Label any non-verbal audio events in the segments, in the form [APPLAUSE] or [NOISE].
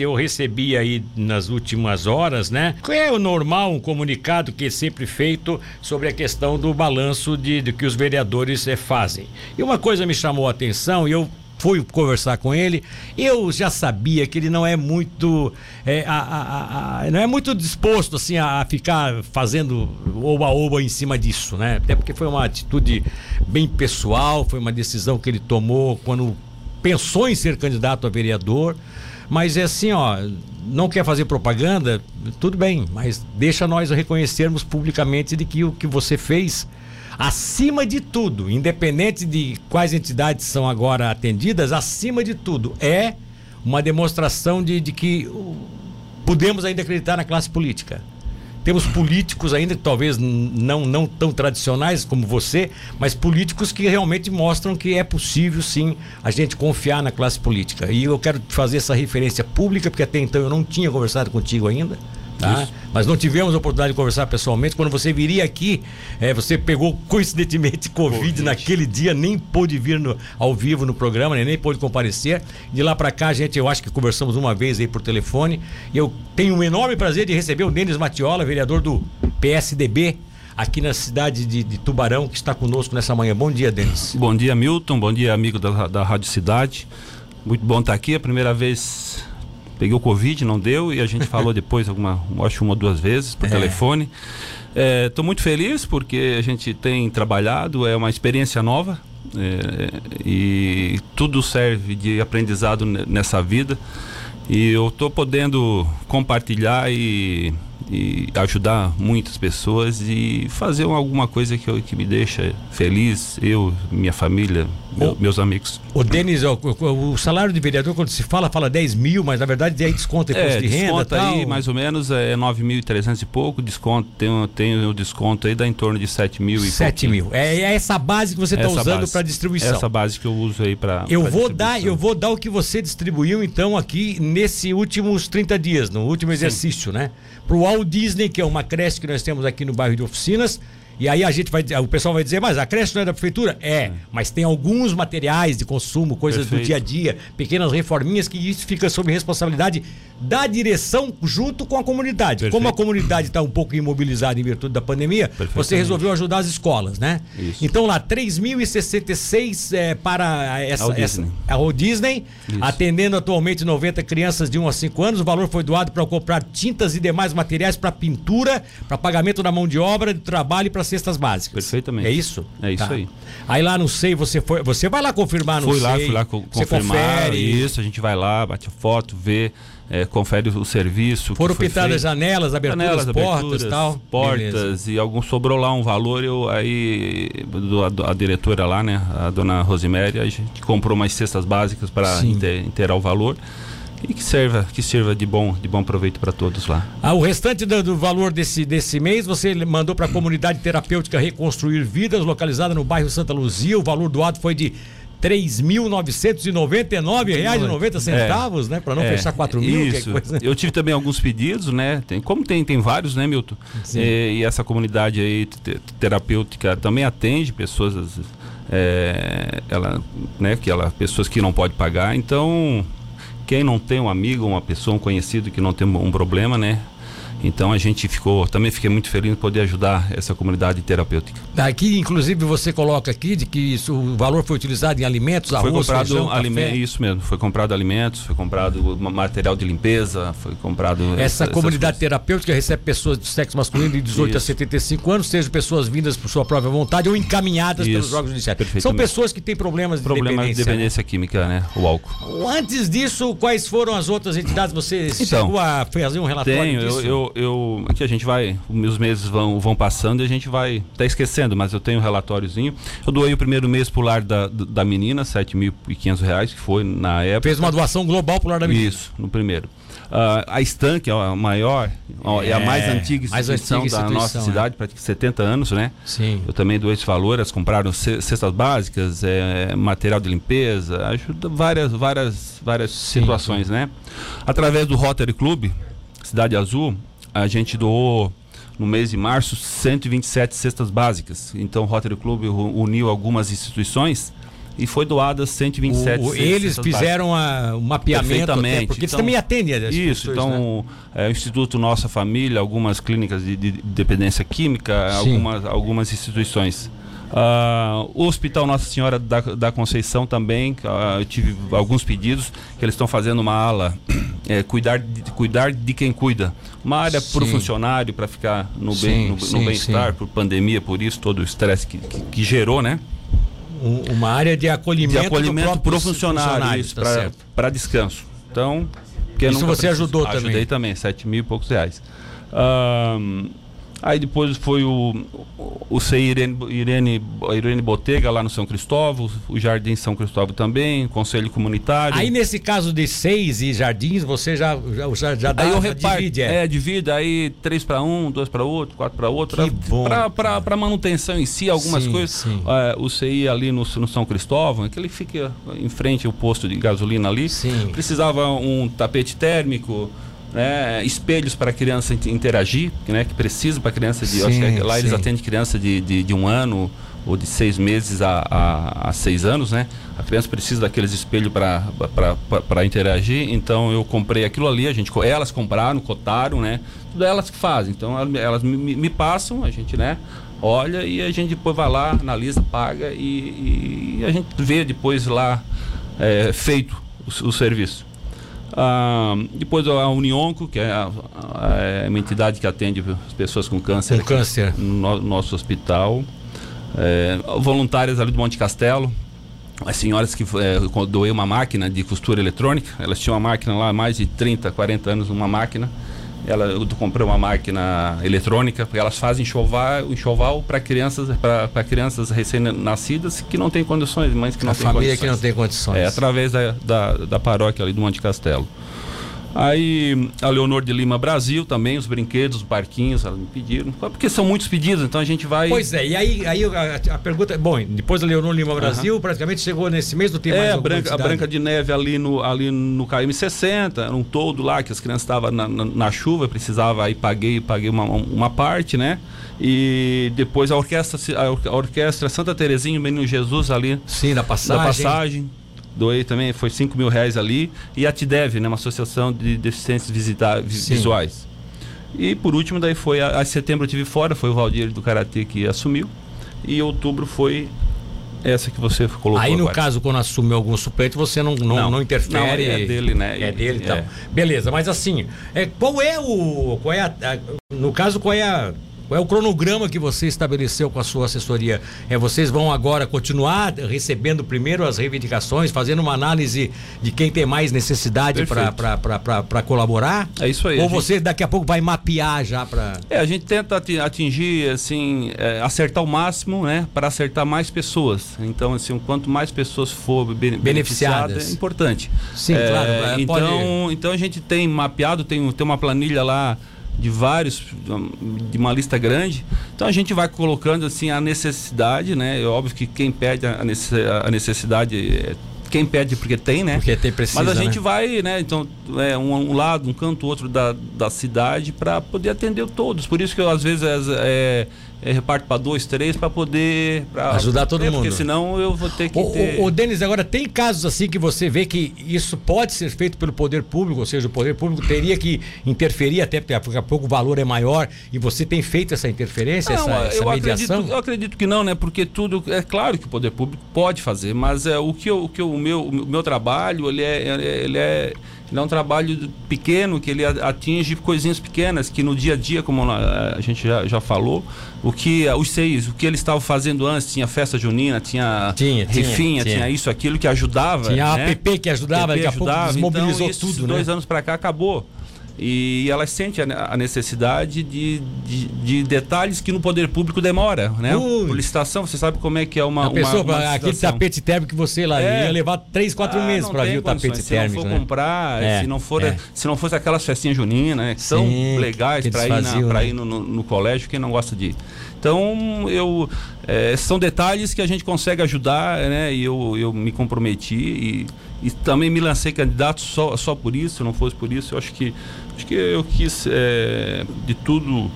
Eu recebi aí nas últimas horas, né? É o normal, um comunicado que é sempre feito sobre a questão do balanço de, de que os vereadores é, fazem. E uma coisa me chamou a atenção e eu fui conversar com ele, eu já sabia que ele não é muito é, a, a, a, não é muito disposto assim a, ficar fazendo oba-oba em cima disso, né? Até porque foi uma atitude bem pessoal, foi uma decisão que ele tomou quando pensou em ser candidato a vereador. Mas é assim, ó, não quer fazer propaganda, tudo bem, mas deixa nós reconhecermos publicamente de que o que você fez, acima de tudo, independente de quais entidades são agora atendidas, acima de tudo, é uma demonstração de, de que podemos ainda acreditar na classe política. Temos políticos ainda, talvez não, não tão tradicionais como você, mas políticos que realmente mostram que é possível sim a gente confiar na classe política. E eu quero fazer essa referência pública, porque até então eu não tinha conversado contigo ainda. Tá? Mas não tivemos a oportunidade de conversar pessoalmente. Quando você viria aqui, é, você pegou coincidentemente [LAUGHS] Covid, Covid. naquele dia, nem pôde vir no, ao vivo no programa, né? nem pôde comparecer. De lá para cá, a gente, eu acho que conversamos uma vez aí por telefone. E eu tenho um enorme prazer de receber o Denis Matiola, vereador do PSDB, aqui na cidade de, de, Tubarão, que está conosco nessa manhã. Bom dia, Denis. Bom dia, Milton. Bom dia, amigo da, da Rádio Cidade. Muito bom estar aqui. A primeira vez Peguei o Covid, não deu, e a gente [LAUGHS] falou depois, alguma, acho uma ou duas vezes por é. telefone. Estou é, muito feliz porque a gente tem trabalhado, é uma experiência nova é, e tudo serve de aprendizado nessa vida. E eu estou podendo compartilhar e e ajudar muitas pessoas e fazer alguma coisa que, eu, que me deixa feliz, eu, minha família, meu, meus amigos. O Denis, o, o, salário de vereador, quando se fala, fala 10 mil, mas na verdade aí desconta imposto é, de renda desconta aí mais ou menos é 9.300 e pouco, desconto, tem, tem o desconto aí dá em torno de 7 mil e 7 mil. É, é, essa base que você está usando para distribuição. Essa base que eu uso aí para Eu vou dar, eu vou dar o que você distribuiu então aqui nesse últimos 30 dias, no último exercício, Sim. né? Pro Walt Disney, que é uma creche que nós temos aqui no bairro de Oficinas. E aí a gente vai, o pessoal vai dizer, mas a creche não é da prefeitura? É, é. mas tem alguns materiais de consumo, coisas Perfeito. do dia a dia, pequenas reforminhas que isso fica sob responsabilidade da direção junto com a comunidade. Perfeito. Como a comunidade está um pouco imobilizada em virtude da pandemia, você resolveu ajudar as escolas, né? Isso. Então lá, 3.066 é, para essa, Disney. essa a Walt Disney, atendendo atualmente 90 crianças de 1 a 5 anos. O valor foi doado para comprar tintas e demais materiais para pintura, para pagamento da mão de obra, de trabalho e para cestas básicas. Perfeitamente. É isso? É isso tá. aí. Aí lá no SEI, você foi, você vai lá confirmar no fui SEI. Lá, fui lá, co confirmar. Confere. Isso, a gente vai lá, bate foto, vê é, confere o serviço. Foram pintadas janelas, aberturas, janelas, portas aberturas, tal. Portas Beleza. e algum sobrou lá um valor, eu aí do, a, a, diretora lá, né, a dona Rosemary, a gente comprou umas cestas básicas para inteirar o valor e que serva, que sirva de bom, de bom proveito para todos lá. Ah, o restante do, do, valor desse, desse mês você mandou para a comunidade terapêutica Reconstruir Vidas, localizada no bairro Santa Luzia. O valor doado foi de R$ 3.999,90 é, né? Para não é, fechar 4 mil. Isso. Eu tive também alguns pedidos, né? Tem, como tem, tem vários, né, Milton? E, é, e, essa comunidade aí terapêutica também atende pessoas, é, ela, né, que ela, pessoas que não podem pagar. Então, quem não tem um amigo, uma pessoa, um conhecido que não tem um problema, né? Então a gente ficou, também fiquei muito feliz em poder ajudar essa comunidade terapêutica. Aqui, inclusive, você coloca aqui de que isso, o valor foi utilizado em alimentos, foi arroz, comprado feijão, aliment, Isso mesmo, foi comprado alimentos, foi comprado material de limpeza, foi comprado. Essa, essa comunidade terapêutica recebe pessoas de sexo masculino de 18 isso. a 75 anos, sejam pessoas vindas por sua própria vontade ou encaminhadas isso. pelos órgãos judiciais. São pessoas que têm problemas de problemas dependência. de dependência né? química, né? O álcool. Antes disso, quais foram as outras entidades? Você então, chegou a fazer um relatório tenho, disso? Eu, eu eu, aqui a gente vai, os meses vão, vão passando e a gente vai, tá esquecendo, mas eu tenho um relatóriozinho. Eu doei o primeiro mês pro lar da, da menina, R$ reais, que foi na época. Fez uma doação global pro lar da menina. Isso, no primeiro. Uh, a Stan, que é a maior, é, é a mais antiga instituição, mais antiga da nossa é. cidade, praticamente 70 anos, né? Sim. Eu também doei esse valor, elas compraram cestas básicas, é, material de limpeza, ajuda várias, várias, várias sim, situações, sim. né? Através do Rotary Club, Cidade Azul, a gente doou no mês de março 127 cestas básicas. Então o Rotary Club uniu algumas instituições e foi doadas 127 o, Eles fizeram a, o mapeamento, até, porque então, eles também atendem as Isso, então né? é, o Instituto Nossa Família, algumas clínicas de, de dependência química, algumas, algumas instituições. Uh, o Hospital Nossa Senhora da, da Conceição também, uh, eu tive alguns pedidos que eles estão fazendo uma ala, [CLEARS THROAT] é, cuidar, de, cuidar de quem cuida. Uma área para o funcionário, para ficar no bem-estar, no, no bem por pandemia, por isso, todo o estresse que, que, que, gerou, né? Um, uma área de acolhimento, de acolhimento para o funcionário, funcionário tá para descanso. Então, isso você ajudou Ajudei também? Ajudei também, sete mil e poucos reais. Aí depois foi o, o CI Irene, Irene, Irene Botega lá no São Cristóvão, o Jardim São Cristóvão também, o Conselho Comunitário. Aí nesse caso de seis e jardins, você já, já, já, dá, aí eu reparto, divide, é. é, divide, aí três para um, dois para outro, quatro para outro. Para manutenção em si, algumas sim, coisas. Sim. É, o CI ali no, no, São Cristóvão, é que ele fica em frente ao posto de gasolina ali. Sim. Precisava um tapete térmico né, espelhos para a criança interagir, né, que precisa para a criança de. Sim, que lá sim. eles atendem criança de, de, de, um ano ou de seis meses a, a, a, seis anos, né? A criança precisa daqueles espelhos para interagir. Então eu comprei aquilo ali, a gente, elas compraram, cotaram, né? Tudo elas que fazem. Então elas me, me passam, a gente, né? Olha e a gente depois vai lá, analisa, paga e, e a gente vê depois lá é, feito o, o serviço. Ah, depois a Unionco, que é, a, a, é, uma entidade que atende as pessoas com câncer, com câncer. no nosso hospital. É, voluntárias ali do Monte Castelo, as senhoras que é, doei uma máquina de costura eletrônica, elas tinham uma máquina lá há mais de 30, 40 anos, uma máquina ela, eu comprei uma máquina eletrônica, porque elas fazem enxoval, enxoval para crianças, para crianças recém-nascidas que não têm condições, mães que não têm condições. A família que não tem condições. É, através da, da, da paróquia ali do Monte Castelo. Aí a Leonor de Lima Brasil também, os brinquedos, os parquinhos, elas me pediram. Porque são muitos pedidos, então a gente vai. Pois é, e aí, aí a, a pergunta. Bom, depois da Leonor Lima Brasil, uhum. praticamente chegou nesse mês do tempo É, a Branca, a Branca de Neve ali no, ali no KM60, era um todo lá que as crianças estavam na, na, na, chuva, precisava, aí paguei, paguei uma, uma parte, né? E depois a orquestra, a orquestra Santa Terezinha, o Menino Jesus ali. Sim, da passagem. Da passagem doei também, foi 5 mil reais ali. E a TIDEV, né, uma associação de deficientes visita, visuais. E por último, daí foi, a, a setembro eu tive fora, foi o Valdir do Karatê que assumiu. E outubro foi essa que você colocou. Aí no agora. caso, quando assumiu algum suplente, você não, não, não, não interfere. Não, é dele, né? É dele e tal. É. Beleza, mas assim, é, qual é o. Qual é a, a, no caso, qual é a qual é o cronograma que você estabeleceu com a sua assessoria? É vocês vão agora continuar recebendo primeiro as reivindicações, fazendo uma análise de quem tem mais necessidade para colaborar? É isso aí. Ou você gente... daqui a pouco vai mapear já para? É, a gente tenta atingir assim, é, acertar o máximo, né, para acertar mais pessoas. Então, assim, quanto mais pessoas for beneficiadas, beneficiadas é importante. Sim, é, claro. É, então, pode... então a gente tem mapeado, tem, tem uma planilha lá de vários, de uma lista grande. Então a gente vai colocando assim a necessidade, né? É óbvio que quem pede a necessidade é quem pede porque tem, né? Porque tem precisa, Mas a gente né? vai, né? Então, é, um, um, lado, um canto, outro da, da cidade para poder atender todos. Por isso que eu, às vezes é, é, reparto para dois, três para poder pra, ajudar todo é, mundo. Porque senão eu vou ter que o, ter... o, o Denis, agora tem casos assim que você vê que isso pode ser feito pelo poder público, ou seja, o poder público teria que interferir até porque daqui a pouco o valor é maior e você tem feito essa interferência, não, essa, essa eu mediação? Acredito, eu acredito que não, né? Porque tudo é claro que o poder público pode fazer, mas é o que eu, o que eu, o meu o meu trabalho ele é ele é ele é um trabalho pequeno que ele atinge coisinhas pequenas que no dia a dia, como a gente já, já falou, o que os seis, o que eles estavam fazendo antes, tinha festa junina, tinha, tinha rifinha, tinha, tinha, isso, aquilo que ajudava. Tinha né? a app que ajudava, PP daqui a ajudava, pouco desmobilizou então, tudo, né? dois anos para cá acabou. E elas sentem a, necessidade de, de, de, detalhes que no poder público demora, né? Por licitação, você sabe como é que é uma. A pessoa, uma, uma aquele tapete térmico que você lá é. ia levar 3, 4 ah, meses para vir o tapete térmico. Se não for né? comprar, é, se, não for, é. se não fosse aquelas festinhas juninas, né? Que Sim, são legais para ir, na, né? ir no, no, no, colégio, quem não gosta de ir. Então, eu, é, são detalhes que a gente consegue ajudar, né? E eu, eu me comprometi e, e também me lancei candidato só, só por isso, se não fosse por isso, eu acho que, acho que eu quis é, de tudo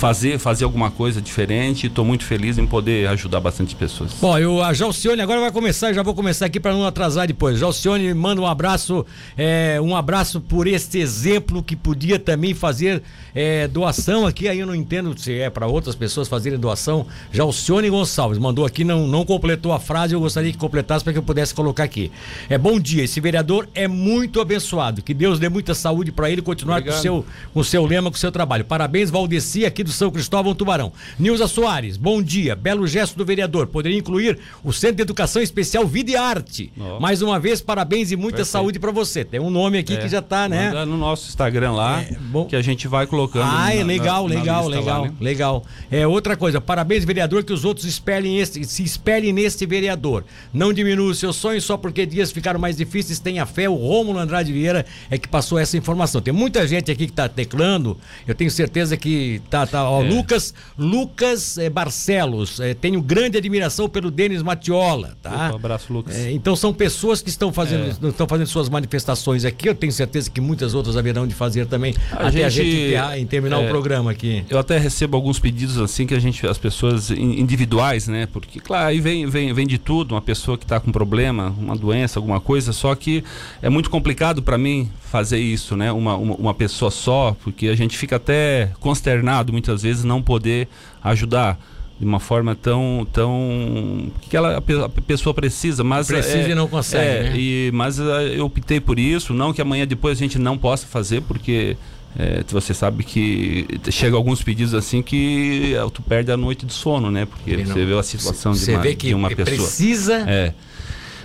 fazer, fazer alguma coisa diferente. Estou muito feliz em poder ajudar bastante pessoas. Bom, eu, a Jalcione agora vai começar, já vou começar aqui para não atrasar depois. Jalcione, manda um abraço, é, um abraço por este exemplo que podia também fazer é, doação aqui. Aí eu não entendo se é para outras pessoas fazerem doação. Jalcione Gonçalves mandou aqui, não, não completou a frase, eu gostaria que completasse para que eu pudesse colocar aqui. É bom dia, esse vereador é muito abençoado. Que Deus dê muita saúde para ele continuar com o seu, com seu lema, com o seu trabalho. Parabéns, Valdeci, aqui do São Cristóvão Tubarão. Nilza Soares, bom dia. Belo gesto do vereador. Poderia incluir o Centro de Educação Especial Vida e Arte. Oh. Mais uma vez, parabéns e muita Perfeito. saúde para você. Tem um nome aqui é. que já tá, né? Manda no nosso Instagram lá, é, que a gente vai colocando. Ah, legal, na, legal, na legal, lá, né? legal. É outra coisa, parabéns, vereador, que os outros espelhem este, se espelhem neste vereador. Não diminua o seu sonho só porque dias ficaram mais difíceis. Tenha fé, o Rômulo Andrade Vieira é que passou essa informação. Tem muita gente aqui que tá teclando. Eu tenho certeza que tá, tá ó, é. Lucas, Lucas é, Barcelos, é, tenho grande admiração pelo Denis Matiola, tá? Um abraço, Lucas. É, então são pessoas que estão fazendo, estão fazendo suas manifestações aqui. Eu tenho certeza que muitas outras haverão de fazer também a até gente, a gente em terminar o programa aqui. Eu até recebo alguns pedidos assim que a gente, as pessoas individuais, né? Porque claro, aí vem, vem, vem de tudo, uma pessoa que está com problema, uma doença, alguma coisa. Só que é muito complicado para mim fazer isso, né? Uma, uma, uma pessoa só, porque a gente fica até consternado muitas vezes não poder ajudar de uma forma tão tão que ela a pessoa precisa mas precisa é, e não consegue é, né? e mas é, eu optei por isso não que amanhã depois a gente não possa fazer porque é, você sabe que chega alguns pedidos assim que tu perde a noite de sono né? Porque você não, vê a situação de uma, de uma pessoa. precisa. É.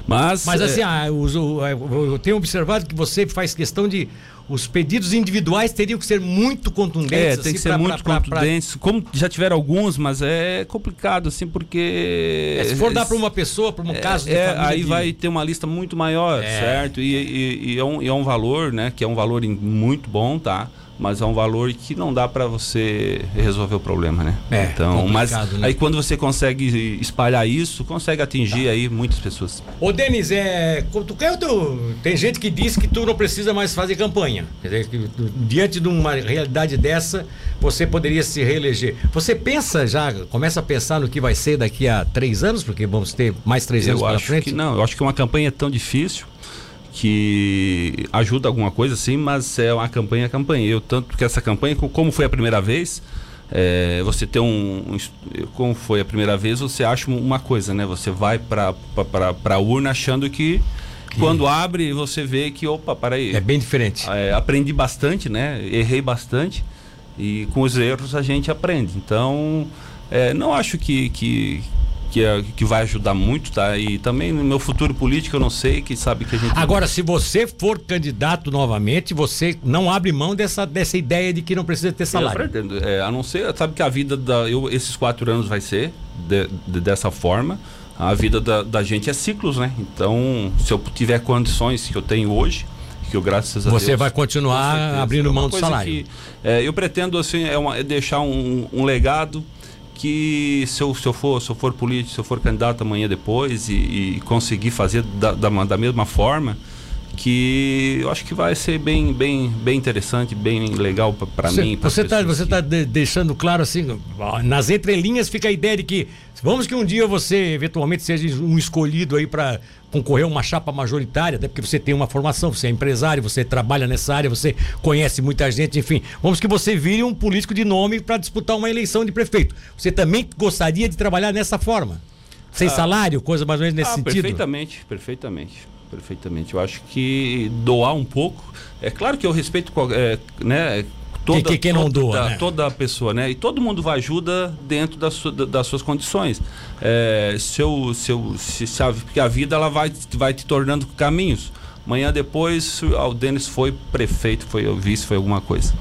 Mas, mas assim, é... ah, eu, eu, tenho observado que você faz questão de os pedidos individuais teriam que ser muito contundentes. É, tem assim, que ser pra, muito pra, contundentes. Pra... Como já tiveram alguns, mas é complicado, assim, porque. É, se for dar para uma pessoa, para um é, caso de é, Aí de... vai ter uma lista muito maior, é. certo? E, e, e, é um, e é um valor, né? Que é um valor muito bom, tá? Mas é um valor que não dá para você resolver o problema, né? É, então, mas né? aí quando você consegue espalhar isso, consegue atingir tá. aí muitas pessoas. Ô Denis, é, tu quer tu, tem gente que diz que tu não precisa mais fazer campanha. Quer dizer, que, diante de uma realidade dessa, você poderia se reeleger. Você pensa já, começa a pensar no que vai ser daqui a três anos, porque vamos ter mais três anos pela frente? Que não, eu acho que uma campanha é tão difícil que ajuda alguma coisa, sim, mas é uma campanha campanha. Eu tanto que essa campanha, como foi a primeira vez, é, você tem um, um, como foi a primeira vez, você acha uma coisa, né? Você vai para para urna achando que, que, quando abre você vê que opa, para aí. É bem diferente. É, aprendi bastante, né? Errei bastante e com os erros a gente aprende. Então, é, não acho que, que que, é, que vai ajudar muito, tá? E também no meu futuro político eu não sei, que sabe que a gente. Agora, se você for candidato novamente, você não abre mão dessa, dessa ideia de que não precisa ter salário. Eu pretendo, é, a não ser, sabe que a vida da. Eu, esses quatro anos vai ser de, de, dessa forma. A vida da, da gente é ciclos, né? Então, se eu tiver condições que eu tenho hoje, que eu graças a Você Deus, vai continuar abrindo mão do salário. Que, é, eu pretendo assim é, uma, é deixar um, um legado que se eu, se eu for se eu for político, se eu for candidato amanhã depois e, e conseguir fazer da, da, da, mesma forma, que eu acho que vai ser bem bem bem interessante, bem legal para mim. Você está você está de, deixando claro assim, nas entrelinhas fica a ideia de que vamos que um dia você eventualmente seja um escolhido aí para concorrer a uma chapa majoritária, até porque você tem uma formação, você é empresário, você trabalha nessa área, você conhece muita gente, enfim. Vamos que você vire um político de nome para disputar uma eleição de prefeito. Você também gostaria de trabalhar nessa forma? Sem ah, salário, coisa mais ou menos nesse ah, sentido? Perfeitamente, perfeitamente. Perfeitamente. Eu acho que doar um pouco. É claro que eu respeito é, né, toda, que, que, que não doa, toda, né? toda pessoa, né? E todo mundo vai ajuda dentro das, das suas condições. É, se eu, se se, a, porque a vida ela vai, vai te tornando caminhos. Amanhã depois, o Denis foi prefeito, foi vice, foi alguma coisa.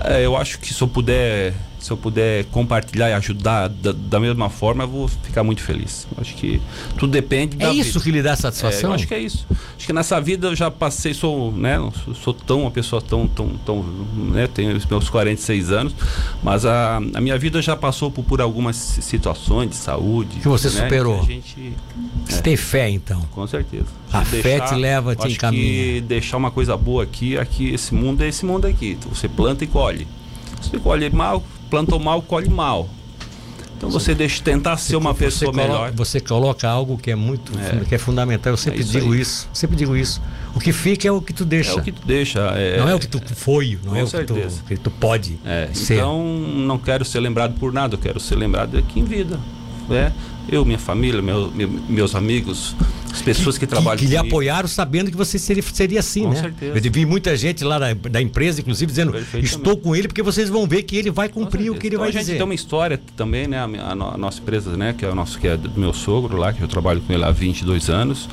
É, eu acho que se eu puder se eu puder compartilhar e ajudar da, da mesma forma, eu vou ficar muito feliz. Acho que tudo depende é da É isso vida. que lhe dá satisfação? É, acho que é isso. Acho que nessa vida eu já passei, sou, né, sou, tão uma pessoa tão, tão, tão, né, tenho os meus 46 anos, mas a, a minha vida já passou por, por algumas situações de saúde. Que você né, superou. Que gente, você é, tem fé então? Com certeza. A deixar, fé te leva, te encaminha. Que deixar uma coisa boa aqui, aqui, esse mundo é esse mundo aqui. Você planta e colhe. Você colhe mal, plantou mal, colhe mal. Então você deixa tentar ser uma pessoa coloca, melhor. Você coloca algo que é muito, É. que é fundamental. Eu sempre É isso digo aí. isso, sempre digo isso. O que fica é o que tu deixa. É o que tu deixa. É, não é o que tu foi, não é o que tu, que tu pode É, ser. então não quero ser lembrado por nada, eu quero ser lembrado aqui em vida. Né? Eu, minha família, meu- meu- meus amigos, as pessoas que, trabalham que lhe comigo. apoiaram sabendo que você seria, seria assim, Com né? certeza. Eu vi muita gente lá da, da empresa, inclusive, dizendo: estou com ele porque vocês vão ver que ele vai cumprir o que ele Então, vai a gente dizer. tem uma história também, né? A, a a nossa empresa, né? Que é o nosso, que é do meu sogro lá, que eu trabalho com ele há 22 anos.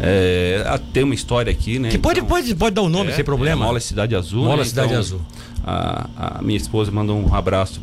É, tem uma história aqui, né? Que pode, Então, pode, pode dar o nome é, sem problema. É Mola Cidade Azul. Mola né? Cidade Então, Azul. A, a minha esposa mandou um abraço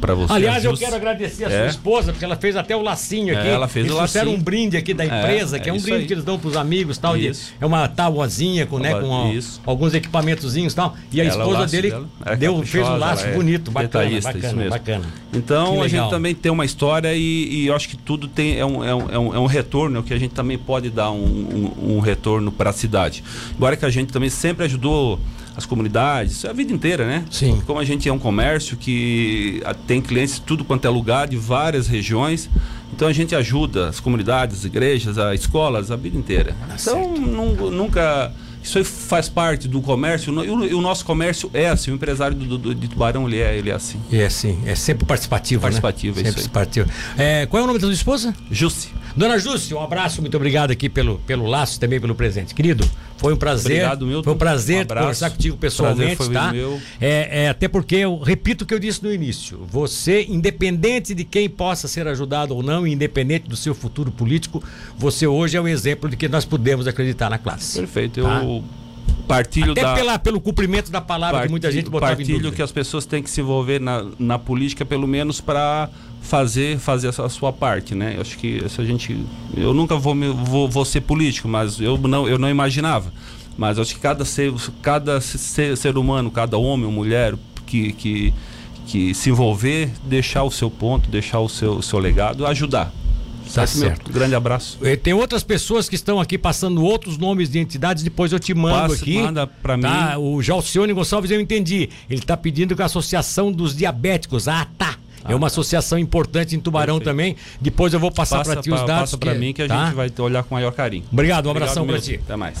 para você. Aliás, eu quero agradecer a sua É. esposa, porque ela fez até o lacinho aqui. É, ela fez Eles o lacinho. um brinde aqui da empresa, É, que é é um brinde aí. que eles dão pros amigos tal. de- é uma tábuazinha com, né, com isso. alguns equipamentozinhos e tal. E a Ela, esposa dele dela é deu, fez um laço é bonito, bacana, bacana, mesmo. bacana. Então a gente também tem uma história e, e eu acho que tudo tem é um, é um, é um, é retorno que a gente também pode dar um, um, um retorno para a cidade. Embora que a gente também sempre ajudou as comunidades, a vida inteira, né? Sim. Como a gente é um comércio que ah, tem clientes de tudo quanto é lugar, de várias regiões, então a gente ajuda as comunidades, as igrejas, as escolas, a vida inteira. então nun- nunca. Isso aí faz parte do comércio. E o, nosso comércio é assim. O empresário do, do- de Tubarão ele é, ele é assim. É sim, é sempre participativo, Participativo, né? é Sempre participativo. É, qual é o nome da sua esposa? Jussi. Dona Júcia, um abraço, muito obrigado aqui pelo, pelo laço também pelo presente. Querido, foi um prazer. Obrigado, Milton. Foi um prazer Um conversar contigo pessoalmente, Prazer foi tá? meu. É, é, até porque eu repito o que eu disse no início. Você, independente de quem possa ser ajudado ou não, independente do seu futuro político, você hoje é um exemplo de que nós podemos acreditar na classe. Perfeito. Tá. Eu partilho Até da. pela, pelo cumprimento da palavra que muita gente botava em partilho dúvida. que as pessoas têm que se envolver na, na política pelo menos para fazer fazer a sua- parte né eu acho que se a gente eu nunca vou, me- vou vou ser político mas eu não eu não imaginava mas acho que cada ser cada ser, ser humano cada homem ou mulher que, que que se envolver deixar o seu ponto deixar o seu o seu legado ajudar Tá Certo, meu? grande abraço Eh, Tem outras pessoas que estão aqui passando outros nomes de entidades, depois eu te mando Passa- aqui. manda pra tá? mim. O Jalcione Gonçalves, eu entendi. Ele está pedindo que a Associação dos Diabéticos, ah. É uma associação importante em Tubarão Perfeito. também. Depois eu vou passar passa para ti os dados. passa para mim que a tá? gente vai olhar com maior carinho Obrigado, um abração para ti. até mais